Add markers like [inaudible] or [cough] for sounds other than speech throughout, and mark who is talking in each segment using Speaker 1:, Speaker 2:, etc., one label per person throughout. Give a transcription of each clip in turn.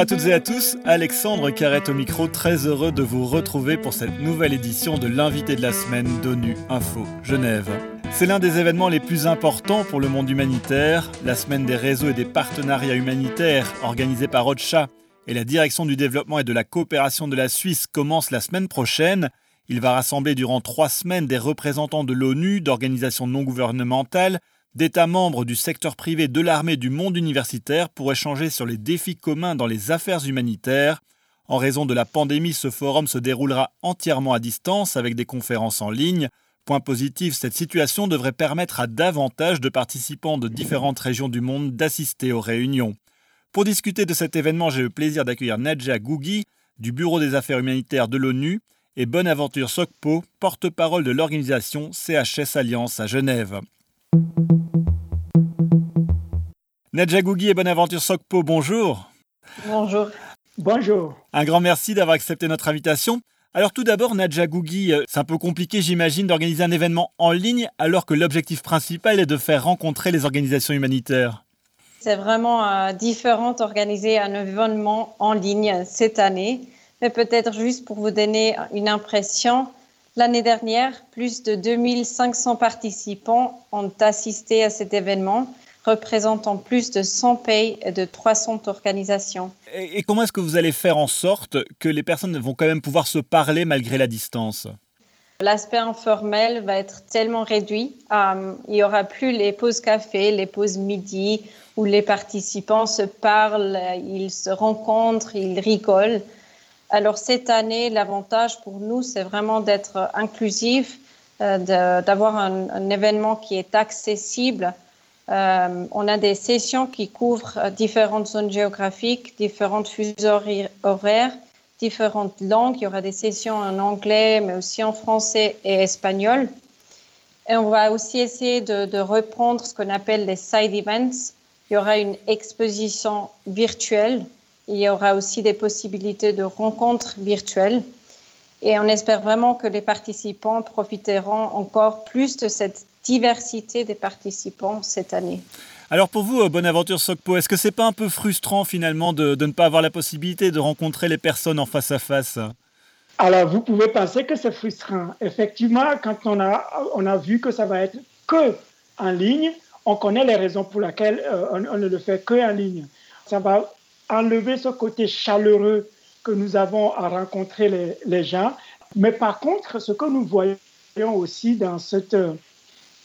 Speaker 1: à toutes et à tous, Alexandre Carrette au micro, très heureux de vous retrouver pour cette nouvelle édition de l'invité de la semaine d'ONU Info Genève. C'est l'un des événements les plus importants pour le monde humanitaire, la semaine des réseaux et des partenariats humanitaires organisée par OCHA et la direction du développement et de la coopération de la Suisse commence la semaine prochaine. Il va rassembler durant trois semaines des représentants de l'ONU, d'organisations non gouvernementales, d'États membres du secteur privé, de l'armée, du monde universitaire pour échanger sur les défis communs dans les affaires humanitaires. En raison de la pandémie, ce forum se déroulera entièrement à distance avec des conférences en ligne. Point positif, cette situation devrait permettre à davantage de participants de différentes régions du monde d'assister aux réunions. Pour discuter de cet événement, j'ai le plaisir d'accueillir Nadja Gougui du Bureau des affaires humanitaires de l'ONU et Bonaventure Sokpo, porte-parole de l'organisation CHS Alliance à Genève. Nadja Gougui et Bonaventure Sokpo, bonjour.
Speaker 2: Bonjour.
Speaker 3: Bonjour.
Speaker 1: Un grand merci d'avoir accepté notre invitation. Alors tout d'abord, Nadja Gougui, euh, c'est un peu compliqué j'imagine d'organiser un événement en ligne alors que l'objectif principal est de faire rencontrer les organisations humanitaires.
Speaker 2: C'est vraiment euh, différent d'organiser un événement en ligne cette année, mais peut-être juste pour vous donner une impression, L'année dernière, plus de 2500 participants ont assisté à cet événement, représentant plus de 100 pays et de 300 organisations.
Speaker 1: Et, comment est-ce que vous allez faire en sorte que les personnes vont quand même pouvoir se parler malgré la distance?
Speaker 2: L'aspect informel va être tellement réduit. Euh, il n'y aura plus les pauses café, les pauses midi, où les participants se parlent, ils se rencontrent, ils rigolent. Alors cette année, l'avantage pour nous, c'est vraiment d'être inclusif, euh, d'avoir un, événement qui est accessible. Euh, on a des sessions qui couvrent différentes zones géographiques, différentes fuseaux horaires, différentes langues. Il y aura des sessions en anglais, mais aussi en français et espagnol. Et on va aussi essayer de, de reprendre ce qu'on appelle les side events. Il y aura une exposition virtuelle il y aura aussi des possibilités de rencontres virtuelles. Et on espère vraiment que les participants profiteront encore plus de cette diversité des participants cette année.
Speaker 1: Alors pour vous, Bonaventure Sokpo, est-ce que c'est pas un peu frustrant finalement de, de, ne pas avoir la possibilité de rencontrer les personnes en face à face?
Speaker 3: Alors vous pouvez penser que c'est frustrant. Effectivement, quand on a, on a vu que ça va être que en ligne, on connaît les raisons pour lesquelles euh, on, on, ne le fait que en ligne. Ça va enlever ce côté chaleureux que nous avons à rencontrer les, les gens. Mais par contre, ce que nous voyons aussi dans cet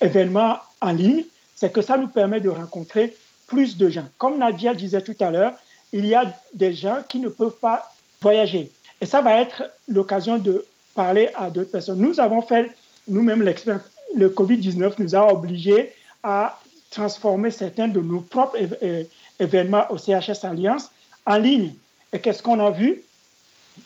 Speaker 3: euh, événement en ligne, c'est que ça nous permet de rencontrer plus de gens. Comme Nadia disait tout à l'heure, il y a des gens qui ne peuvent pas voyager. Et ça va être l'occasion de parler à d'autres personnes. Nous avons fait nous-mêmes l'expérience. Le Covid-19 nous a obligés à transformer certains de nos propres événements au CHS Alliance en ligne. Et qu'est-ce qu'on a vu?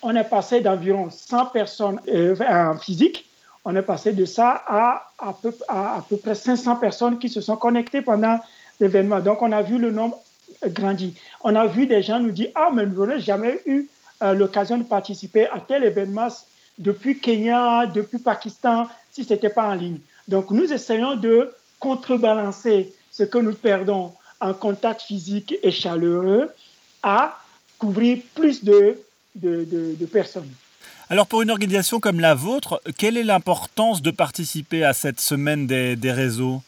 Speaker 3: On est passé d'environ 100 personnes euh, en physique, on est passé de ça à à peu, à, peu près 500 personnes qui se sont connectées pendant l'événement. Donc on a vu le nombre grandir. On a vu des gens nous dire Ah, mais nous n'avons jamais eu euh, l'occasion de participer à tel événement depuis Kenya, depuis Pakistan, si ce n'était pas en ligne. Donc nous essayons de contrebalancer ce que nous perdons en contact physique et chaleureux à couvrir plus de, de, de, personnes.
Speaker 1: Alors pour une organisation comme la vôtre, quelle est l'importance de participer à cette semaine des, des réseaux?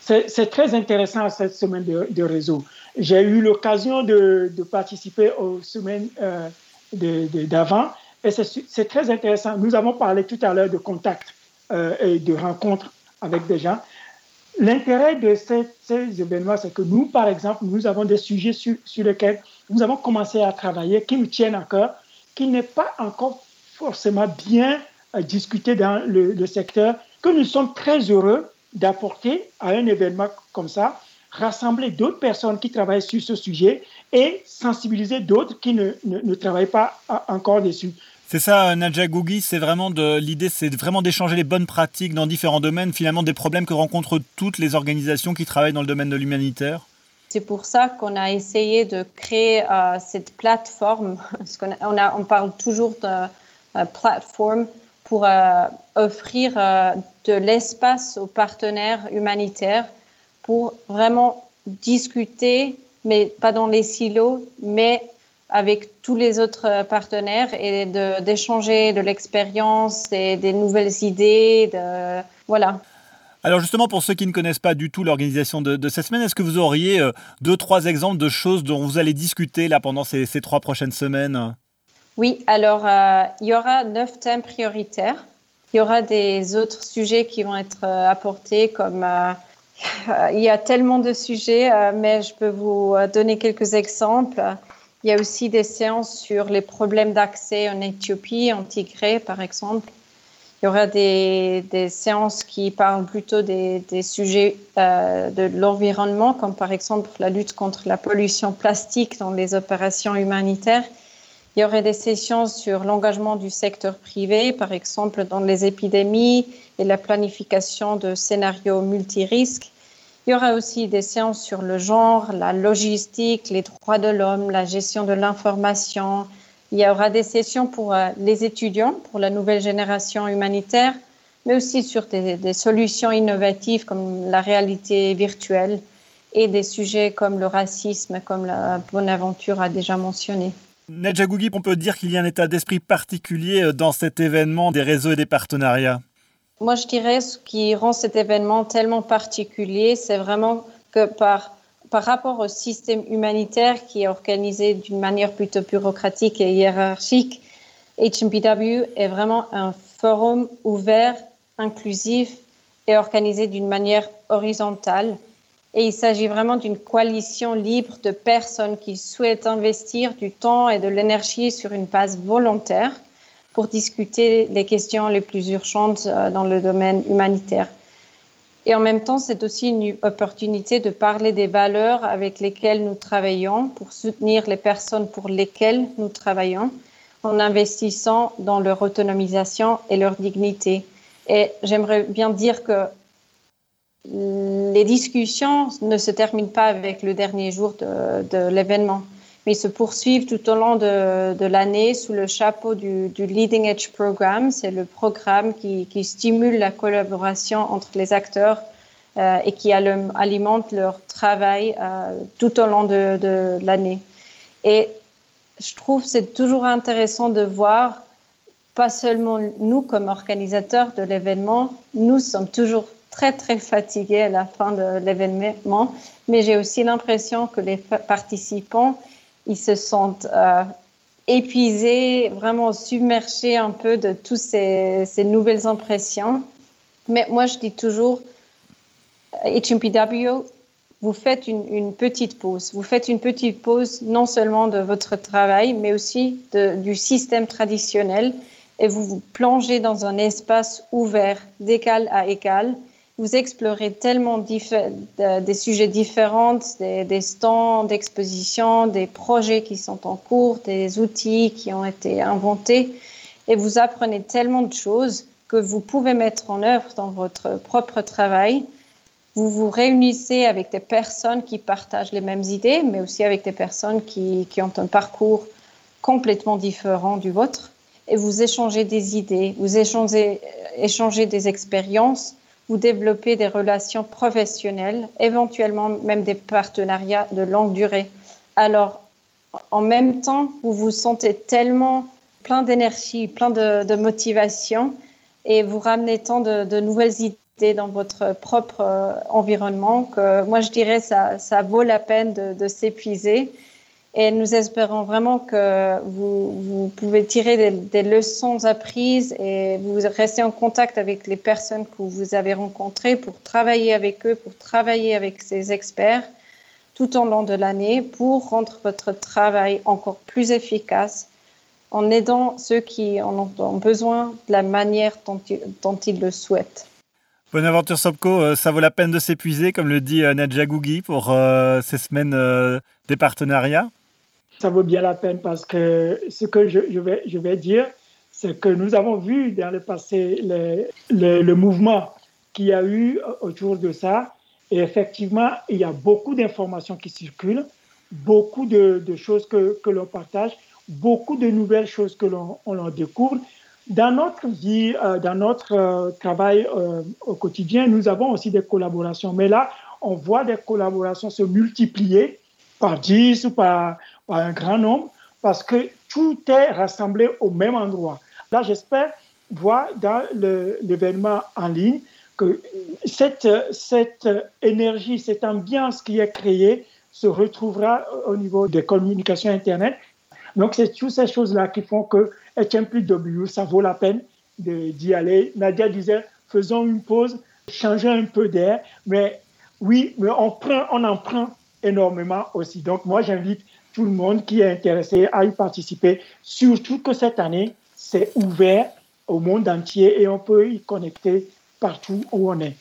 Speaker 3: C'est très intéressant cette semaine de, de réseaux. J'ai eu l'occasion de, participer aux semaines euh, d'avant et c'est très intéressant. Nous avons parlé tout à l'heure de contact euh, et de rencontres avec des gens. L'intérêt de ces, événements, c'est que nous, par exemple, nous avons des sujets sur, lesquels nous avons commencé à travailler, qui nous tiennent à cœur, qui n'est pas encore forcément bien euh, discuté dans le, secteur, que nous sommes très heureux d'apporter à un événement comme ça, rassembler d'autres personnes qui travaillent sur ce sujet et sensibiliser d'autres qui ne, ne, travaillent pas encore dessus.
Speaker 1: C'est ça, Nadja Gougui, c'est vraiment de l'idée, c'est vraiment d'échanger les bonnes pratiques dans différents domaines, finalement des problèmes que rencontrent toutes les organisations qui travaillent dans le domaine de l'humanitaire.
Speaker 2: C'est pour ça qu'on a essayé de créer euh, cette plateforme. [laughs] On, parle toujours de euh, plateforme pour euh, offrir de l'espace aux partenaires humanitaires pour vraiment discuter, mais pas dans les silos, mais avec tous les autres partenaires et d'échanger de, l'expérience et des nouvelles idées. Voilà.
Speaker 1: Alors justement, pour ceux qui ne connaissent pas du tout l'organisation de, cette semaine, est-ce que vous auriez euh, deux, trois exemples de choses dont vous allez discuter là pendant ces, trois prochaines semaines?
Speaker 2: Oui, alors euh, il y aura neuf thèmes prioritaires. Il y aura des autres sujets qui vont être euh, apportés comme... [laughs] il y a tellement de sujets, mais je peux vous donner quelques exemples. Il y a aussi des séances sur les problèmes d'accès en Éthiopie, en Tigré par exemple. Il y aura des, séances qui parlent plutôt des, sujets euh, de l'environnement, comme par exemple la lutte contre la pollution plastique dans les opérations humanitaires. Il y aurait des sessions sur l'engagement du secteur privé, par exemple dans les épidémies et la planification de scénarios multirisques. Il y aura aussi des séances sur le genre, la logistique, les droits de l'homme, la gestion de l'information, il y aura des sessions pour euh, les étudiants, pour la nouvelle génération humanitaire, mais aussi sur des, solutions innovatives comme la réalité virtuelle et des sujets comme le racisme, comme la Bonaventure a déjà mentionné.
Speaker 1: Nedja Gougip, on peut dire qu'il y a un état d'esprit particulier euh, dans cet événement des réseaux et des partenariats?
Speaker 2: Moi, je dirais ce qui rend cet événement tellement particulier, c'est vraiment que par par rapport au système humanitaire qui est organisé d'une manière plutôt bureaucratique et hiérarchique, HMPW est vraiment un forum ouvert, inclusif et organisé d'une manière horizontale. Et il s'agit vraiment d'une coalition libre de personnes qui souhaitent investir du temps et de l'énergie sur une base volontaire pour discuter les questions les plus urgentes euh, dans le domaine humanitaire. Et en même temps, c'est aussi une opportunité de parler des valeurs avec lesquelles nous travaillons pour soutenir les personnes pour lesquelles nous travaillons en investissant dans leur autonomisation et leur dignité. Et j'aimerais bien dire que les discussions ne se terminent pas avec le dernier jour de, l'événement, mais se poursuivent tout au long de, l'année sous le chapeau du, Leading Edge Program. C'est le programme qui, stimule la collaboration entre les acteurs euh, et qui alimente leur travail euh, tout au long de, de l'année. Et je trouve c'est toujours intéressant de voir, pas seulement nous comme organisateurs de l'événement, nous sommes toujours très très fatigués à la fin de l'événement, mais j'ai aussi l'impression que les participants ils se sentent euh, épuisés, vraiment submergés un peu de toutes ces, nouvelles impressions. Mais moi, je dis toujours, HMPW, vous faites une, petite pause. Vous faites une petite pause non seulement de votre travail, mais aussi du système traditionnel et vous vous plongez dans un espace ouvert d'égal à égal vous explorez tellement des sujets différents, des, stands d'exposition, des projets qui sont en cours, des outils qui ont été inventés, et vous apprenez tellement de choses que vous pouvez mettre en œuvre dans votre propre travail. Vous vous réunissez avec des personnes qui partagent les mêmes idées, mais aussi avec des personnes qui, ont un parcours complètement différent du vôtre, et vous échangez des idées, vous échangez, échangez des expériences vous développez des relations professionnelles, éventuellement même des partenariats de longue durée. Alors, en même temps, vous vous sentez tellement plein d'énergie, plein de, motivation et vous ramenez tant de, nouvelles idées dans votre propre euh, environnement que moi, je dirais ça, ça vaut la peine de s'épuiser et nous espérons vraiment que vous, pouvez tirer des, leçons apprises et vous restez en contact avec les personnes que vous avez rencontrées pour travailler avec eux, pour travailler avec ces experts tout au long de l'année pour rendre votre travail encore plus efficace en aidant ceux qui en ont besoin de la manière dont, ils le souhaitent.
Speaker 1: Bonaventure Sobko, euh, ça vaut la peine de s'épuiser, comme le dit euh, Nadja Gougui, pour euh, ces semaines des partenariats
Speaker 3: ça vaut bien la peine parce que ce que je, vais, je vais dire, c'est que nous avons vu dans le passé le, mouvement qu'il y a eu autour de ça. Et effectivement, il y a beaucoup d'informations qui circulent, beaucoup de, choses que, que l'on partage, beaucoup de nouvelles choses que l'on découvre. Dans notre vie, euh, dans notre euh, travail euh, au quotidien, nous avons aussi des collaborations. Mais là, on voit des collaborations se multiplier par 10 ou par, un grand nombre parce que tout est rassemblé au même endroit. Là, j'espère voir dans l'événement en ligne que cette, cette énergie, cette ambiance qui est créée se retrouvera au niveau des communications Internet. Donc, c'est toutes ces choses-là qui font que HMPW, ça vaut la peine d'y aller. Nadia disait, faisons une pause, changeons un peu d'air, mais oui, mais on, prend, on en prend énormément aussi. Donc, moi, j'invite tout le monde qui est intéressé à y participer, surtout que cette année, c'est ouvert au monde entier et on peut y connecter partout où on est.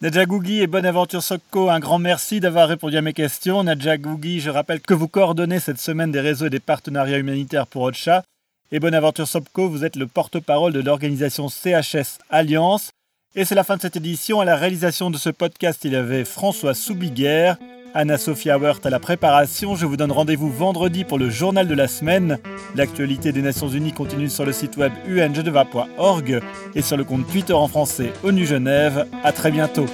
Speaker 1: Nadja Gougui et Bonaventure Sokko, un grand merci d'avoir répondu à mes questions. Nadja Gougui, je rappelle que vous coordonnez cette semaine des réseaux et des partenariats humanitaires pour OCHA. Et Bonaventure Sokko, vous êtes le porte-parole de l'organisation CHS Alliance. Et c'est la fin de cette édition. À la réalisation de ce podcast, il y avait François Soubiguerre, Anna-Sophia Wert à la préparation. Je vous donne rendez-vous vendredi pour le journal de la semaine. L'actualité des Nations Unies continue sur le site web ungeneva.org et sur le compte Twitter en français ONU Genève. À très bientôt.